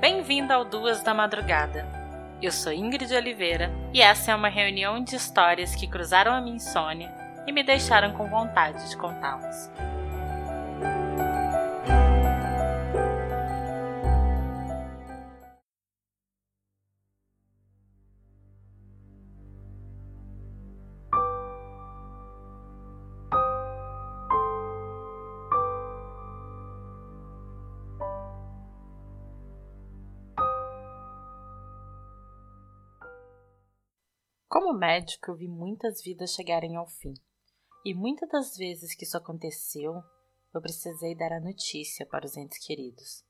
Bem-vindo ao Duas da Madrugada. Eu sou Ingrid Oliveira e essa é uma reunião de histórias que cruzaram a minha insônia e me deixaram com vontade de contá-las. Como médico, eu vi muitas vidas chegarem ao fim. E muitas das vezes que isso aconteceu, eu precisei dar a notícia para os entes queridos.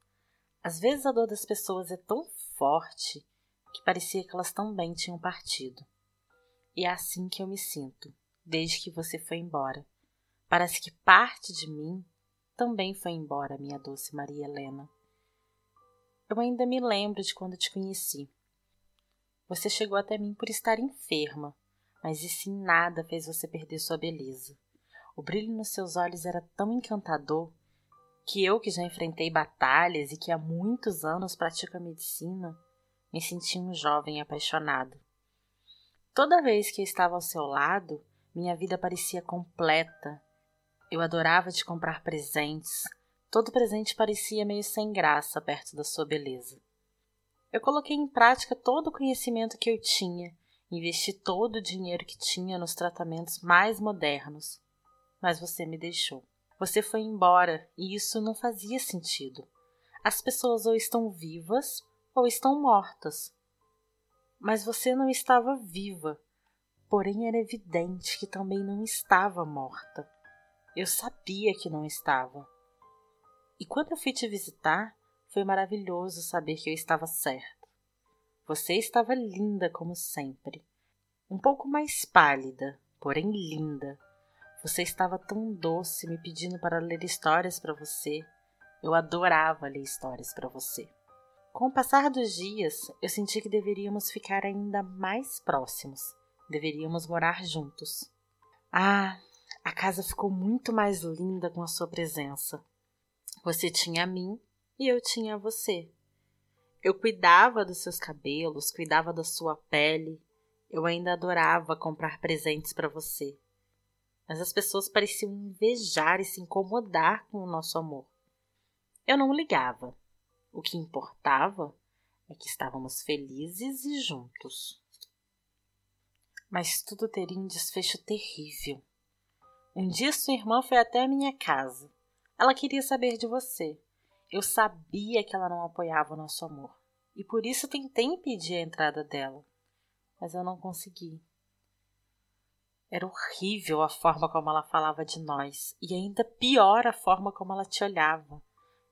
Às vezes a dor das pessoas é tão forte que parecia que elas também tinham partido. E é assim que eu me sinto, desde que você foi embora. Parece que parte de mim também foi embora, minha doce Maria Helena. Eu ainda me lembro de quando te conheci. Você chegou até mim por estar enferma, mas isso em nada fez você perder sua beleza. O brilho nos seus olhos era tão encantador que eu, que já enfrentei batalhas e que há muitos anos pratico a medicina, me senti um jovem apaixonado. Toda vez que eu estava ao seu lado, minha vida parecia completa. Eu adorava te comprar presentes. Todo presente parecia meio sem graça perto da sua beleza. Eu coloquei em prática todo o conhecimento que eu tinha, investi todo o dinheiro que tinha nos tratamentos mais modernos. Mas você me deixou. Você foi embora e isso não fazia sentido. As pessoas ou estão vivas ou estão mortas. Mas você não estava viva, porém era evidente que também não estava morta. Eu sabia que não estava. E quando eu fui te visitar, foi maravilhoso saber que eu estava certa. Você estava linda como sempre. Um pouco mais pálida, porém linda. Você estava tão doce me pedindo para ler histórias para você. Eu adorava ler histórias para você. Com o passar dos dias, eu senti que deveríamos ficar ainda mais próximos. Deveríamos morar juntos. Ah, a casa ficou muito mais linda com a sua presença. Você tinha a mim e eu tinha você. Eu cuidava dos seus cabelos, cuidava da sua pele. Eu ainda adorava comprar presentes para você. Mas as pessoas pareciam invejar e se incomodar com o nosso amor. Eu não ligava. O que importava é que estávamos felizes e juntos. Mas tudo teria um desfecho terrível. Um dia sua irmã foi até a minha casa. Ela queria saber de você. Eu sabia que ela não apoiava o nosso amor e por isso tentei impedir a entrada dela, mas eu não consegui. Era horrível a forma como ela falava de nós e ainda pior a forma como ela te olhava.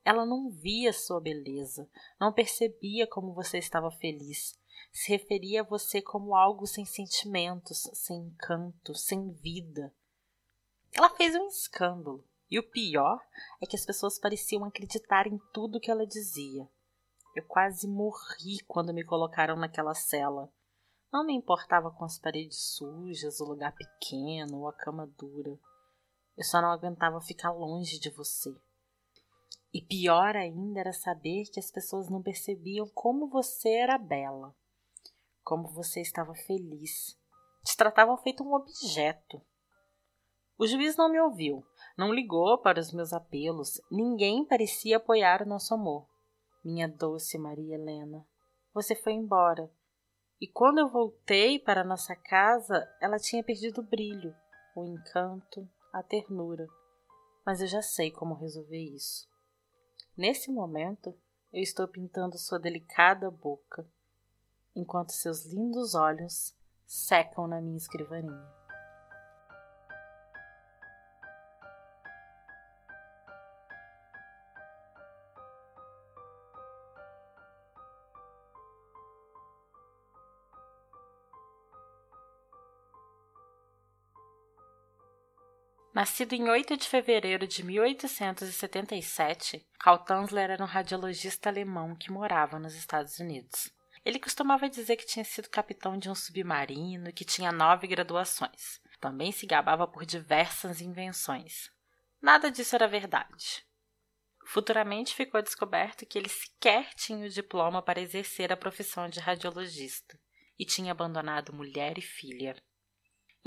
Ela não via sua beleza, não percebia como você estava feliz. Se referia a você como algo sem sentimentos, sem encanto, sem vida. Ela fez um escândalo, e o pior é que as pessoas pareciam acreditar em tudo que ela dizia. Eu quase morri quando me colocaram naquela cela. Não me importava com as paredes sujas, o lugar pequeno ou a cama dura. Eu só não aguentava ficar longe de você. E pior ainda era saber que as pessoas não percebiam como você era bela, como você estava feliz. Te tratavam feito um objeto. O juiz não me ouviu, não ligou para os meus apelos, ninguém parecia apoiar o nosso amor. Minha doce Maria Helena, você foi embora. E quando eu voltei para nossa casa, ela tinha perdido o brilho, o encanto, a ternura. Mas eu já sei como resolver isso. Nesse momento, eu estou pintando sua delicada boca, enquanto seus lindos olhos secam na minha escrivaninha. Nascido em 8 de fevereiro de 1877, Karl Tanzler era um radiologista alemão que morava nos Estados Unidos. Ele costumava dizer que tinha sido capitão de um submarino e que tinha nove graduações. Também se gabava por diversas invenções. Nada disso era verdade. Futuramente ficou descoberto que ele sequer tinha o diploma para exercer a profissão de radiologista e tinha abandonado mulher e filha.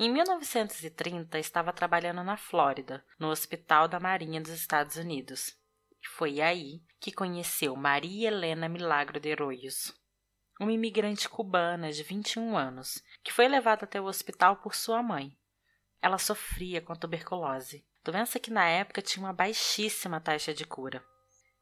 Em 1930, estava trabalhando na Flórida, no Hospital da Marinha dos Estados Unidos. E foi aí que conheceu Maria Helena Milagro de Arroios, uma imigrante cubana de 21 anos, que foi levada até o hospital por sua mãe. Ela sofria com tuberculose doença que na época tinha uma baixíssima taxa de cura.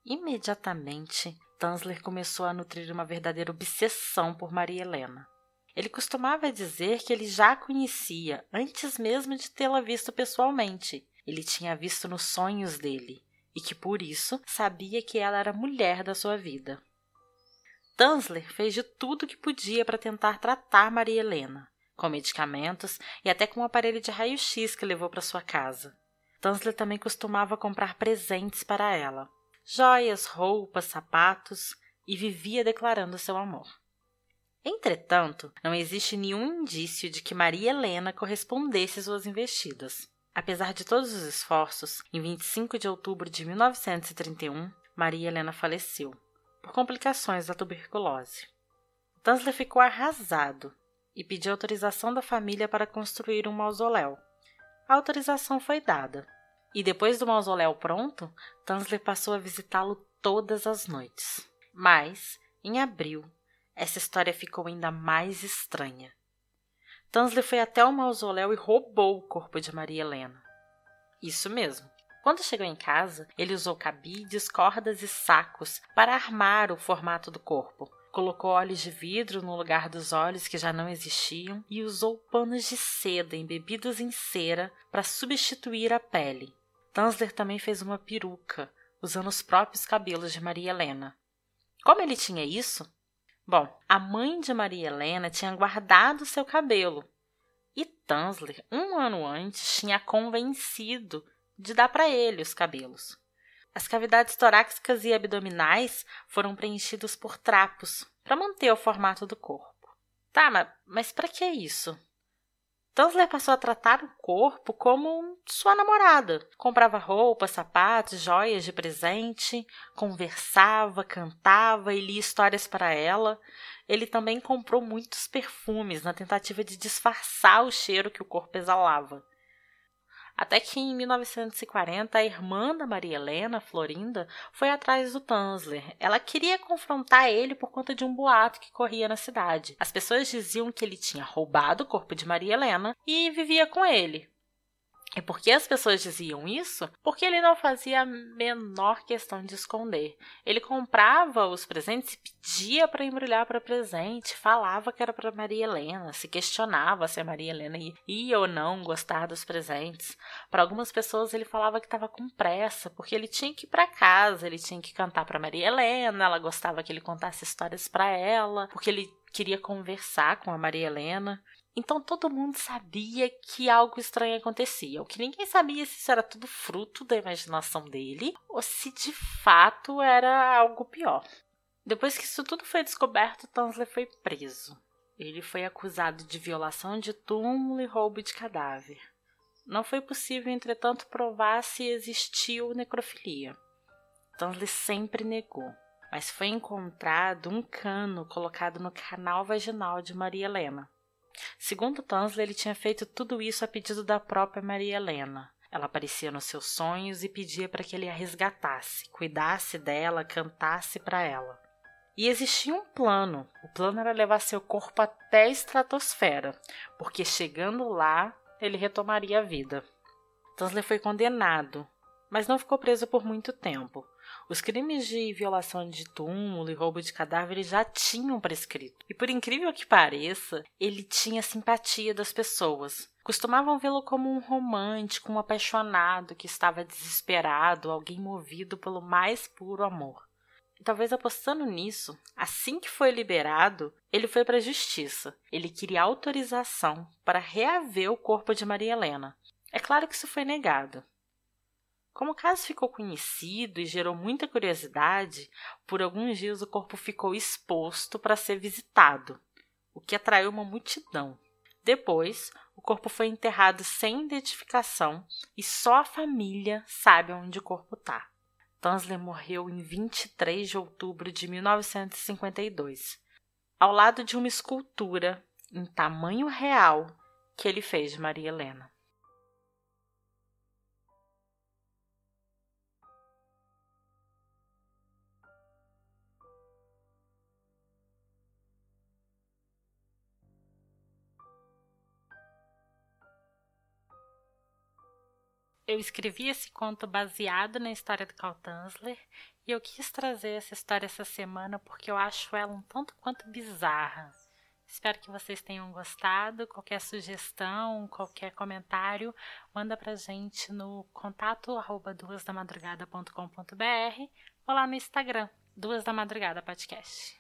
Imediatamente, Tanzler começou a nutrir uma verdadeira obsessão por Maria Helena. Ele costumava dizer que ele já a conhecia antes mesmo de tê-la visto pessoalmente. Ele tinha visto nos sonhos dele e que por isso sabia que ela era a mulher da sua vida. Tanzler fez de tudo que podia para tentar tratar Maria Helena, com medicamentos e até com um aparelho de raio-x que levou para sua casa. Tansley também costumava comprar presentes para ela, joias, roupas, sapatos, e vivia declarando seu amor. Entretanto, não existe nenhum indício de que Maria Helena correspondesse às suas investidas. Apesar de todos os esforços, em 25 de outubro de 1931, Maria Helena faleceu, por complicações da tuberculose. Tansley ficou arrasado e pediu autorização da família para construir um mausoléu, a autorização foi dada. E depois do mausoléu pronto, Tansley passou a visitá-lo todas as noites. Mas, em abril, essa história ficou ainda mais estranha. Tansley foi até o mausoléu e roubou o corpo de Maria Helena. Isso mesmo. Quando chegou em casa, ele usou cabides, cordas e sacos para armar o formato do corpo, colocou olhos de vidro no lugar dos olhos que já não existiam e usou panos de seda embebidos em cera para substituir a pele. Tanzler também fez uma peruca, usando os próprios cabelos de Maria Helena. Como ele tinha isso? Bom, a mãe de Maria Helena tinha guardado seu cabelo e Tanzler, um ano antes, tinha convencido de dar para ele os cabelos. As cavidades torácicas e abdominais foram preenchidos por trapos para manter o formato do corpo. Tá, mas, mas para que isso? Tanzler passou a tratar o corpo como sua namorada. Comprava roupas, sapatos, joias de presente, conversava, cantava e lia histórias para ela. Ele também comprou muitos perfumes na tentativa de disfarçar o cheiro que o corpo exalava. Até que em 1940 a irmã da Maria Helena, Florinda, foi atrás do Tanzler. Ela queria confrontar ele por conta de um boato que corria na cidade. As pessoas diziam que ele tinha roubado o corpo de Maria Helena e vivia com ele. E por que as pessoas diziam isso? Porque ele não fazia a menor questão de esconder. Ele comprava os presentes e pedia para embrulhar para presente, falava que era para Maria Helena, se questionava se a Maria Helena ia ou não gostar dos presentes. Para algumas pessoas ele falava que estava com pressa, porque ele tinha que ir para casa, ele tinha que cantar para Maria Helena, ela gostava que ele contasse histórias para ela, porque ele queria conversar com a Maria Helena. Então todo mundo sabia que algo estranho acontecia. O que ninguém sabia se isso era tudo fruto da imaginação dele ou se de fato era algo pior. Depois que isso tudo foi descoberto, Tansley foi preso. Ele foi acusado de violação de túmulo e roubo de cadáver. Não foi possível, entretanto, provar se existiu necrofilia. Tansley sempre negou, mas foi encontrado um cano colocado no canal vaginal de Maria Helena. Segundo Tansley, ele tinha feito tudo isso a pedido da própria Maria Helena. Ela aparecia nos seus sonhos e pedia para que ele a resgatasse, cuidasse dela, cantasse para ela. E existia um plano. O plano era levar seu corpo até a estratosfera, porque chegando lá, ele retomaria a vida. Tansley foi condenado, mas não ficou preso por muito tempo. Os crimes de violação de túmulo e roubo de cadáveres já tinham prescrito. E por incrível que pareça, ele tinha simpatia das pessoas. Costumavam vê-lo como um romântico, um apaixonado que estava desesperado, alguém movido pelo mais puro amor. E talvez apostando nisso, assim que foi liberado, ele foi para a justiça. Ele queria autorização para reaver o corpo de Maria Helena. É claro que isso foi negado. Como o caso ficou conhecido e gerou muita curiosidade, por alguns dias o corpo ficou exposto para ser visitado, o que atraiu uma multidão. Depois, o corpo foi enterrado sem identificação e só a família sabe onde o corpo está. Tanzler morreu em 23 de outubro de 1952, ao lado de uma escultura em tamanho real que ele fez de Maria Helena. Eu escrevi esse conto baseado na história do Carl Tanzler e eu quis trazer essa história essa semana porque eu acho ela um tanto quanto bizarra. Espero que vocês tenham gostado. Qualquer sugestão, qualquer comentário, manda pra gente no contato arroba duasdamadrugada.com.br ou lá no Instagram, Duas da Madrugada Podcast.